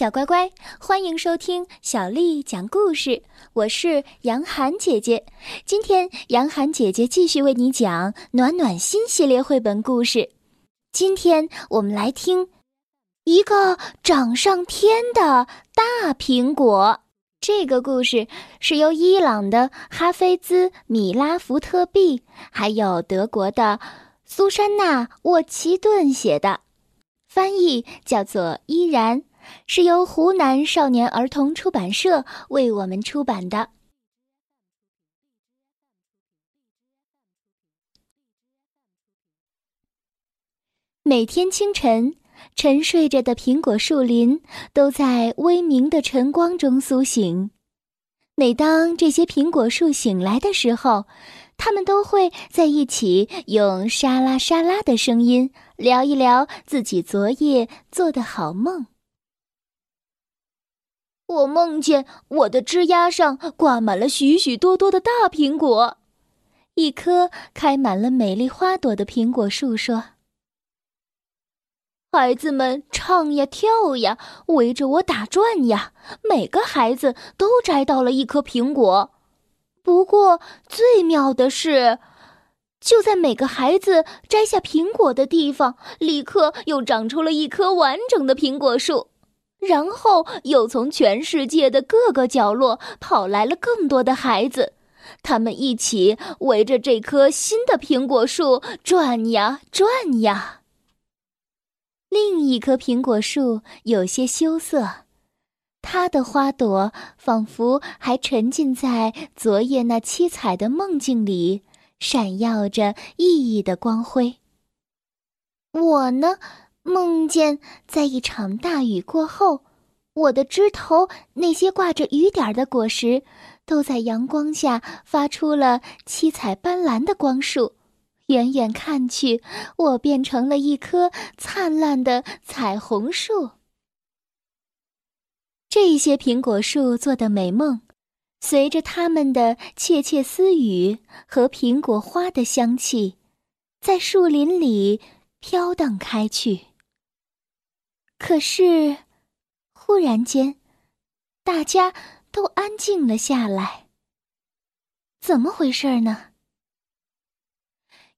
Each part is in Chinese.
小乖乖，欢迎收听小丽讲故事。我是杨涵姐姐，今天杨涵姐姐继续为你讲《暖暖心》系列绘本故事。今天我们来听一个长上天的大苹果。这个故事是由伊朗的哈菲兹·米拉福特币，还有德国的苏珊娜·沃奇顿写的，翻译叫做依然。是由湖南少年儿童出版社为我们出版的。每天清晨，沉睡着的苹果树林都在微明的晨光中苏醒。每当这些苹果树醒来的时候，它们都会在一起用沙拉沙拉的声音聊一聊自己昨夜做的好梦。我梦见我的枝丫上挂满了许许多多的大苹果，一棵开满了美丽花朵的苹果树说：“孩子们唱呀跳呀，围着我打转呀，每个孩子都摘到了一颗苹果。不过最妙的是，就在每个孩子摘下苹果的地方，立刻又长出了一棵完整的苹果树。”然后又从全世界的各个角落跑来了更多的孩子，他们一起围着这棵新的苹果树转呀转呀。另一棵苹果树有些羞涩，它的花朵仿佛还沉浸在昨夜那七彩的梦境里，闪耀着熠熠的光辉。我呢？梦见在一场大雨过后，我的枝头那些挂着雨点的果实，都在阳光下发出了七彩斑斓的光束。远远看去，我变成了一棵灿烂的彩虹树。这些苹果树做的美梦，随着它们的窃窃私语和苹果花的香气，在树林里飘荡开去。可是，忽然间，大家都安静了下来。怎么回事呢？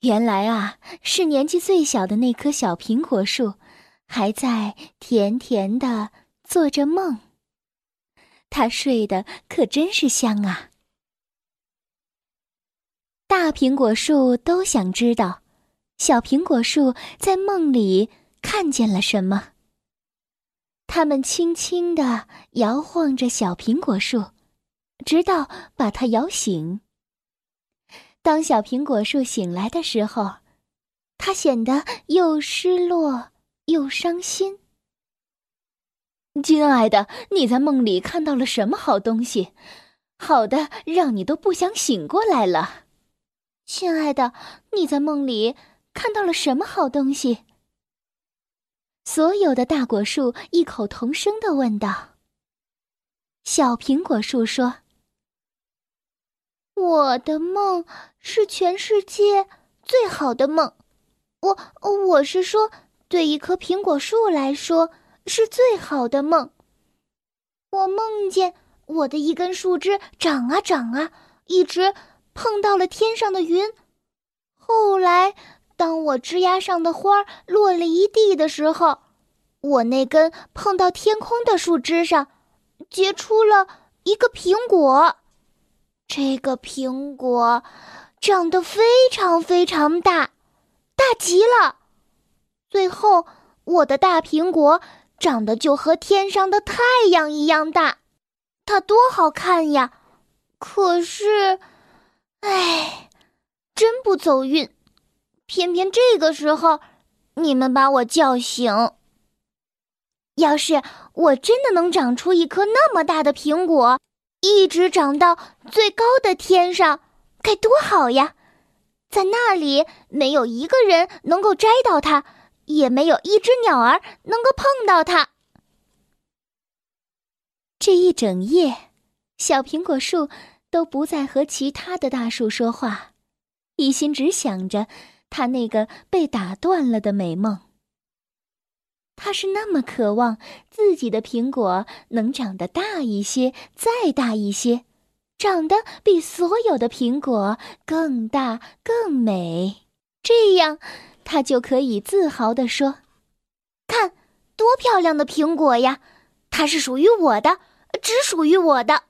原来啊，是年纪最小的那棵小苹果树，还在甜甜的做着梦。它睡得可真是香啊！大苹果树都想知道，小苹果树在梦里看见了什么。他们轻轻地摇晃着小苹果树，直到把它摇醒。当小苹果树醒来的时候，它显得又失落又伤心。亲爱的，你在梦里看到了什么好东西？好的，让你都不想醒过来了。亲爱的，你在梦里看到了什么好东西？所有的大果树异口同声的问道：“小苹果树说，我的梦是全世界最好的梦。我我是说，对一棵苹果树来说是最好的梦。我梦见我的一根树枝长啊长啊，一直碰到了天上的云。后来。”当我枝丫上的花落了一地的时候，我那根碰到天空的树枝上，结出了一个苹果。这个苹果长得非常非常大，大极了。最后，我的大苹果长得就和天上的太阳一样大，它多好看呀！可是，唉，真不走运。偏偏这个时候，你们把我叫醒。要是我真的能长出一颗那么大的苹果，一直长到最高的天上，该多好呀！在那里，没有一个人能够摘到它，也没有一只鸟儿能够碰到它。这一整夜，小苹果树都不再和其他的大树说话，一心只想着。他那个被打断了的美梦。他是那么渴望自己的苹果能长得大一些，再大一些，长得比所有的苹果更大更美。这样，他就可以自豪地说：“看，多漂亮的苹果呀！它是属于我的，只属于我的。”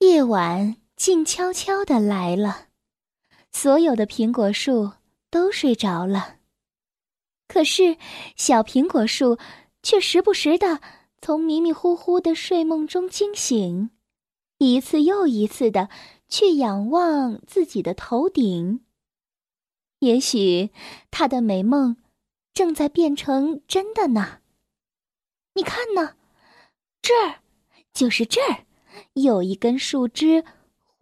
夜晚静悄悄的来了，所有的苹果树都睡着了。可是，小苹果树却时不时的从迷迷糊糊的睡梦中惊醒，一次又一次的。去仰望自己的头顶。也许他的美梦正在变成真的呢。你看呢，这儿，就是这儿，有一根树枝，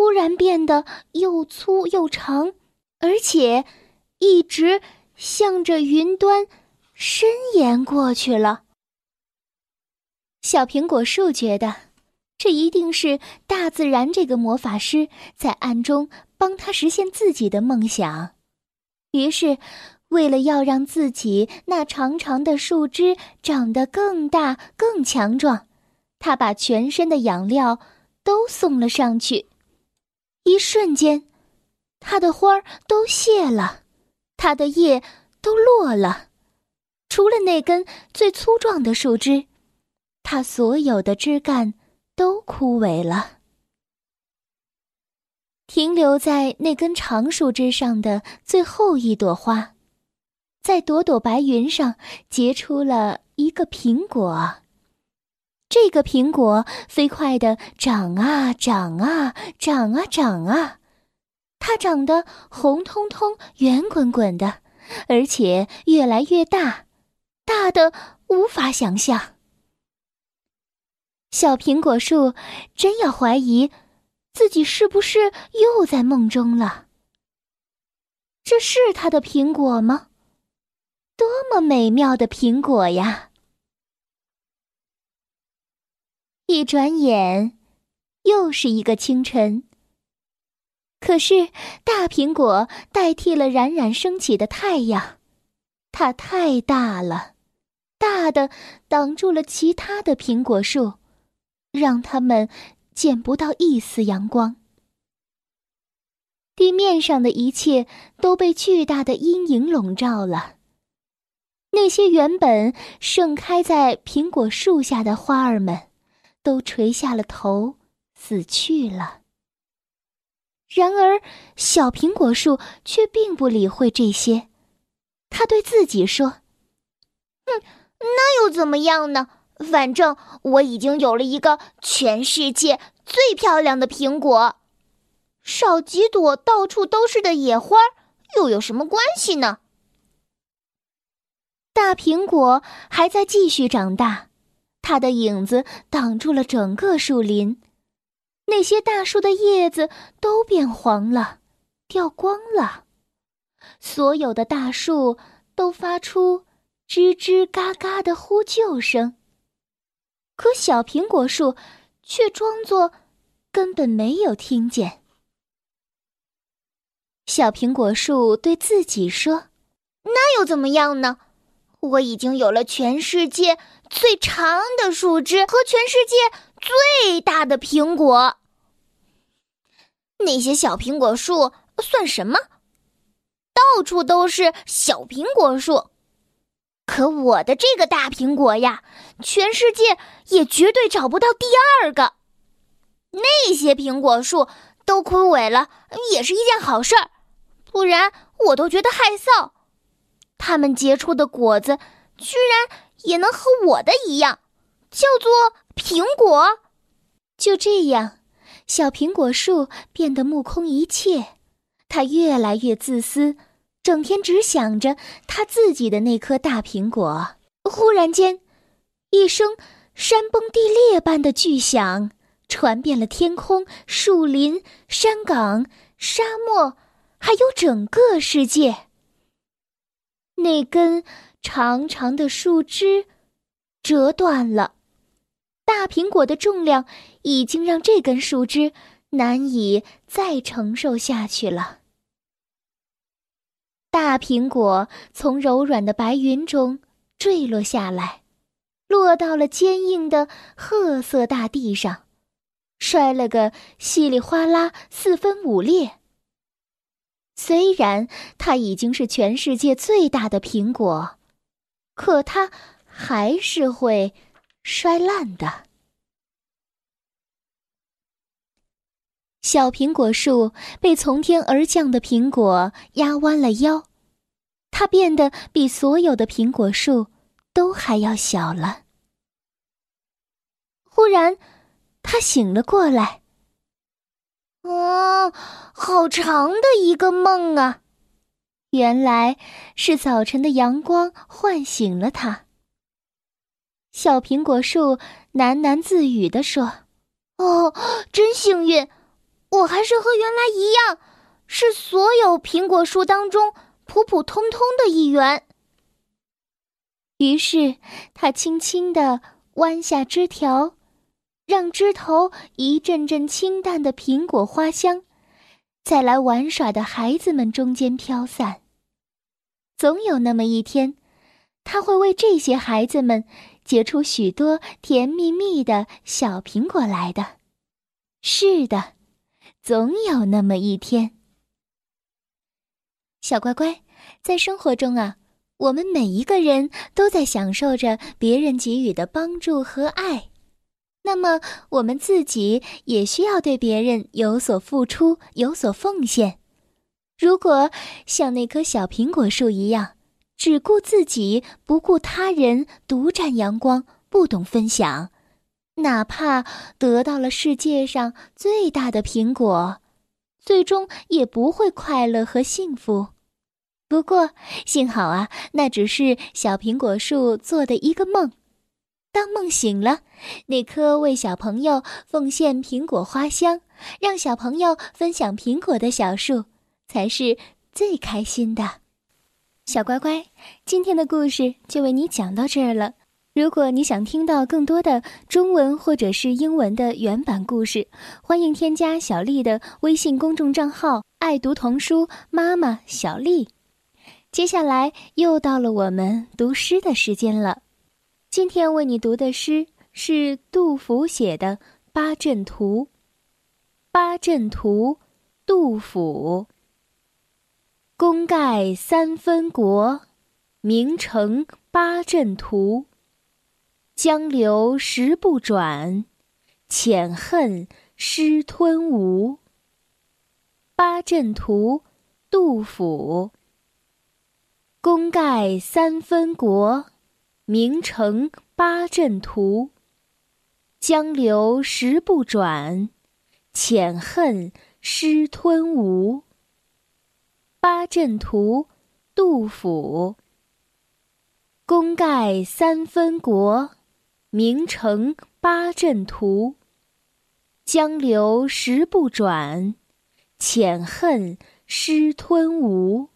忽然变得又粗又长，而且一直向着云端伸延过去了。小苹果树觉得。这一定是大自然这个魔法师在暗中帮他实现自己的梦想。于是，为了要让自己那长长的树枝长得更大、更强壮，他把全身的养料都送了上去。一瞬间，它的花儿都谢了，它的叶都落了，除了那根最粗壮的树枝，它所有的枝干。都枯萎了，停留在那根长树枝上的最后一朵花，在朵朵白云上结出了一个苹果。这个苹果飞快的长啊长啊长啊长啊，它长得红彤彤、圆滚滚的，而且越来越大，大的无法想象。小苹果树真要怀疑自己是不是又在梦中了。这是他的苹果吗？多么美妙的苹果呀！一转眼，又是一个清晨。可是大苹果代替了冉冉升起的太阳，它太大了，大的挡住了其他的苹果树。让他们见不到一丝阳光，地面上的一切都被巨大的阴影笼罩了。那些原本盛开在苹果树下的花儿们，都垂下了头，死去了。然而，小苹果树却并不理会这些，他对自己说：“哼，那又怎么样呢？”反正我已经有了一个全世界最漂亮的苹果，少几朵到处都是的野花又有什么关系呢？大苹果还在继续长大，它的影子挡住了整个树林，那些大树的叶子都变黄了，掉光了，所有的大树都发出吱吱嘎嘎的呼救声。可小苹果树却装作根本没有听见。小苹果树对自己说：“那又怎么样呢？我已经有了全世界最长的树枝和全世界最大的苹果。那些小苹果树算什么？到处都是小苹果树。”可我的这个大苹果呀，全世界也绝对找不到第二个。那些苹果树都枯萎了，也是一件好事儿，不然我都觉得害臊。它们结出的果子，居然也能和我的一样，叫做苹果。就这样，小苹果树变得目空一切，它越来越自私。整天只想着他自己的那颗大苹果。忽然间，一声山崩地裂般的巨响传遍了天空、树林、山岗、沙漠，还有整个世界。那根长长的树枝折断了，大苹果的重量已经让这根树枝难以再承受下去了。大苹果从柔软的白云中坠落下来，落到了坚硬的褐色大地上，摔了个稀里哗啦，四分五裂。虽然它已经是全世界最大的苹果，可它还是会摔烂的。小苹果树被从天而降的苹果压弯了腰，它变得比所有的苹果树都还要小了。忽然，它醒了过来。啊，好长的一个梦啊！原来是早晨的阳光唤醒了他。小苹果树喃喃自语地说：“哦，真幸运，我还是和原来一样，是所有苹果树当中普普通通的一员。”于是，他轻轻地弯下枝条。让枝头一阵阵清淡的苹果花香，在来玩耍的孩子们中间飘散。总有那么一天，他会为这些孩子们结出许多甜蜜蜜的小苹果来的。是的，总有那么一天。小乖乖，在生活中啊，我们每一个人都在享受着别人给予的帮助和爱。那么，我们自己也需要对别人有所付出、有所奉献。如果像那棵小苹果树一样，只顾自己，不顾他人，独占阳光，不懂分享，哪怕得到了世界上最大的苹果，最终也不会快乐和幸福。不过，幸好啊，那只是小苹果树做的一个梦。当梦醒了，那棵为小朋友奉献苹果花香，让小朋友分享苹果的小树，才是最开心的。小乖乖，今天的故事就为你讲到这儿了。如果你想听到更多的中文或者是英文的原版故事，欢迎添加小丽的微信公众账号“爱读童书妈妈小丽”。接下来又到了我们读诗的时间了。今天为你读的诗是杜甫写的《八阵图》。八阵图，杜甫。功盖三分国，名成八阵图。江流石不转，浅恨湿吞吴。八阵图，杜甫。功盖三分国。名成八阵图，江流石不转，浅恨湿吞吴。八阵图，杜甫。功盖三分国，名成八阵图。江流石不转，浅恨失吞吴。